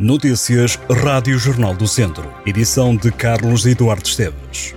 Notícias Rádio Jornal do Centro. Edição de Carlos Eduardo Esteves.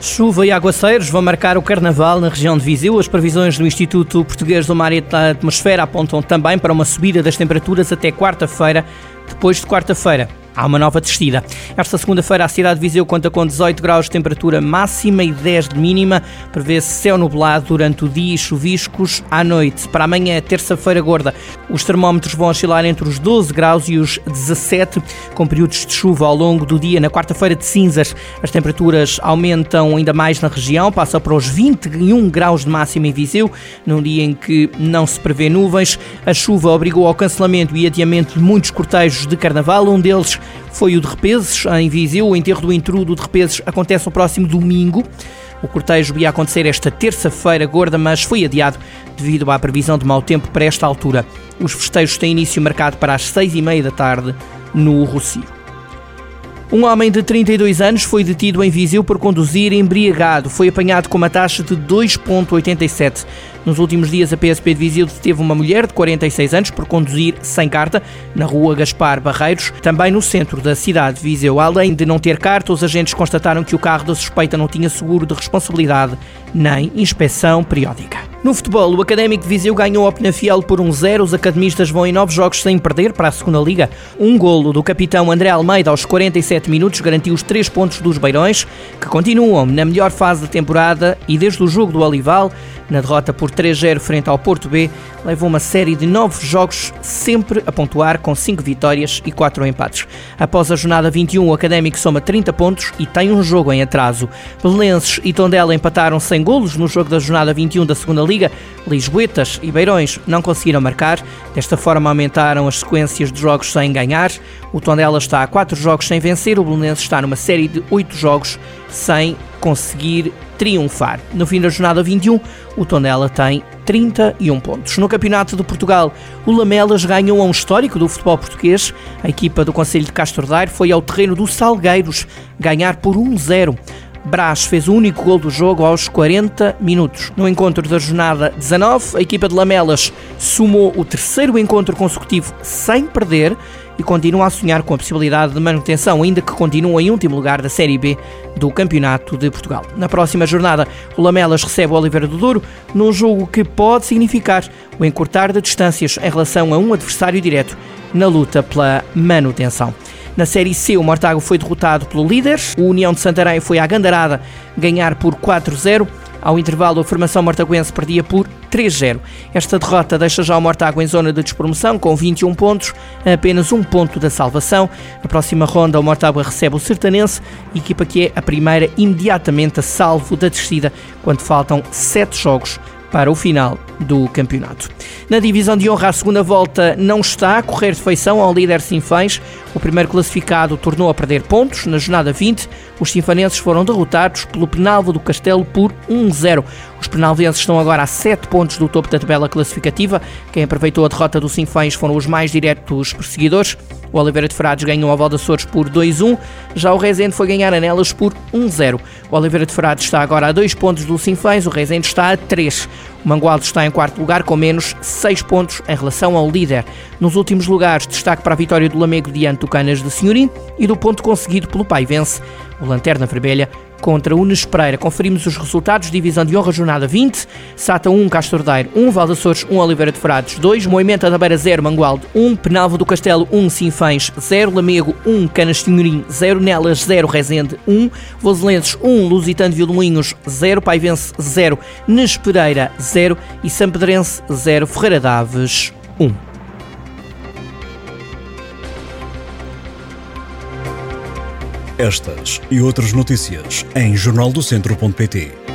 Chuva e aguaceiros vão marcar o carnaval na região de Viseu. As previsões do Instituto Português do Mar e da Atmosfera apontam também para uma subida das temperaturas até quarta-feira. Depois de quarta-feira, há uma nova descida. Esta segunda-feira a cidade de Viseu conta com 18 graus de temperatura máxima e 10 de mínima. Prevê-se céu nublado durante o dia e chuviscos à noite. Para amanhã, terça-feira gorda, os termómetros vão oscilar entre os 12 graus e os 17, com períodos de chuva ao longo do dia. Na quarta-feira de cinzas, as temperaturas aumentam ainda mais na região, passa para os 21 graus de máxima em Viseu, num dia em que não se prevê nuvens. A chuva obrigou ao cancelamento e adiamento de muitos cortejos de carnaval, um deles foi o de Repeses, em Viseu. O enterro do intrudo de Repeses acontece no próximo domingo. O cortejo ia acontecer esta terça-feira gorda, mas foi adiado devido à previsão de mau tempo para esta altura. Os festejos têm início marcado para as seis e meia da tarde no Rocio. Um homem de 32 anos foi detido em Viseu por conduzir embriagado. Foi apanhado com uma taxa de 2,87. Nos últimos dias, a PSP de Viseu deteve uma mulher de 46 anos por conduzir sem carta na rua Gaspar Barreiros, também no centro da cidade de Viseu. Além de não ter carta, os agentes constataram que o carro da suspeita não tinha seguro de responsabilidade nem inspeção periódica. No futebol, o Académico de Viseu ganhou ao Penafiel por 1-0. Um Os academistas vão em nove jogos sem perder para a segunda Liga. Um golo do capitão André Almeida aos 47 minutos garantiu os três pontos dos Beirões, que continuam na melhor fase da temporada e desde o jogo do Olival, na derrota por 3-0 frente ao Porto B, levou uma série de nove jogos sempre a pontuar com cinco vitórias e quatro empates. Após a jornada 21, o Académico soma 30 pontos e tem um jogo em atraso. Belenenses e Tondela empataram sem golos no jogo da jornada 21 da segunda Liga Lisboetas e Beirões não conseguiram marcar. Desta forma aumentaram as sequências de jogos sem ganhar. O Tondela está a 4 jogos sem vencer, o Belenenses está numa série de 8 jogos sem conseguir triunfar. No fim da jornada 21, o Tondela tem 31 pontos. No Campeonato de Portugal, o Lamelas ganhou a um histórico do futebol português. A equipa do Conselho de Castro Daire foi ao terreno do Salgueiros ganhar por 1-0. Brás fez o único gol do jogo aos 40 minutos. No encontro da jornada 19, a equipa de Lamelas sumou o terceiro encontro consecutivo sem perder e continua a sonhar com a possibilidade de manutenção, ainda que continua em último lugar da Série B do Campeonato de Portugal. Na próxima jornada, o Lamelas recebe o Oliveira do Douro num jogo que pode significar o encurtar de distâncias em relação a um adversário direto na luta pela manutenção. Na Série C, o Mortágua foi derrotado pelo líder. O União de Santarém foi à Gandarada ganhar por 4-0. Ao intervalo, a formação mortaguense perdia por 3-0. Esta derrota deixa já o Mortágua em zona de despromoção, com 21 pontos, apenas um ponto da salvação. Na próxima ronda, o Mortágua recebe o Sertanense, equipa que é a primeira imediatamente a salvo da descida, quando faltam 7 jogos para o final do campeonato. Na divisão de honra, a segunda volta não está a correr de feição ao líder Sinfãs. O primeiro classificado tornou a perder pontos. Na jornada 20, os sinfanenses foram derrotados pelo Penalvo do Castelo por 1-0. Os penalvenses estão agora a 7 pontos do topo da tabela classificativa. Quem aproveitou a derrota do Sinfãs foram os mais diretos perseguidores. O Oliveira de Frades ganhou a Val Açores por 2-1, já o Rezende foi ganhar a Nelas por 1-0. O Oliveira de Frades está agora a 2 pontos do Sinfãs, o Rezende está a 3. O Mangualdo está em quarto lugar com menos 6 pontos em relação ao líder. Nos últimos lugares, destaque para a vitória do Lamego diante do Canas de Senhorim e do ponto conseguido pelo Paivense. O Lanterna Vermelha contra o Pereira. Conferimos os resultados. Divisão de honra, jornada 20. Sata 1, Castordeiro 1, Valdaçores 1, Oliveira de Frades 2, Moimenta da Beira 0, Mangualde 1, Penalvo do Castelo 1, Sinfãs 0, Lamego 1, Canas Tinhorim 0, Nelas 0, Rezende 1, Voselenses 1, Lusitano de Vilmoinhos 0, Paivense 0, Nes Pereira 0 e Sampedrense 0, Ferreira Daves 1. Estas e outras notícias em jornaldocentro.pt.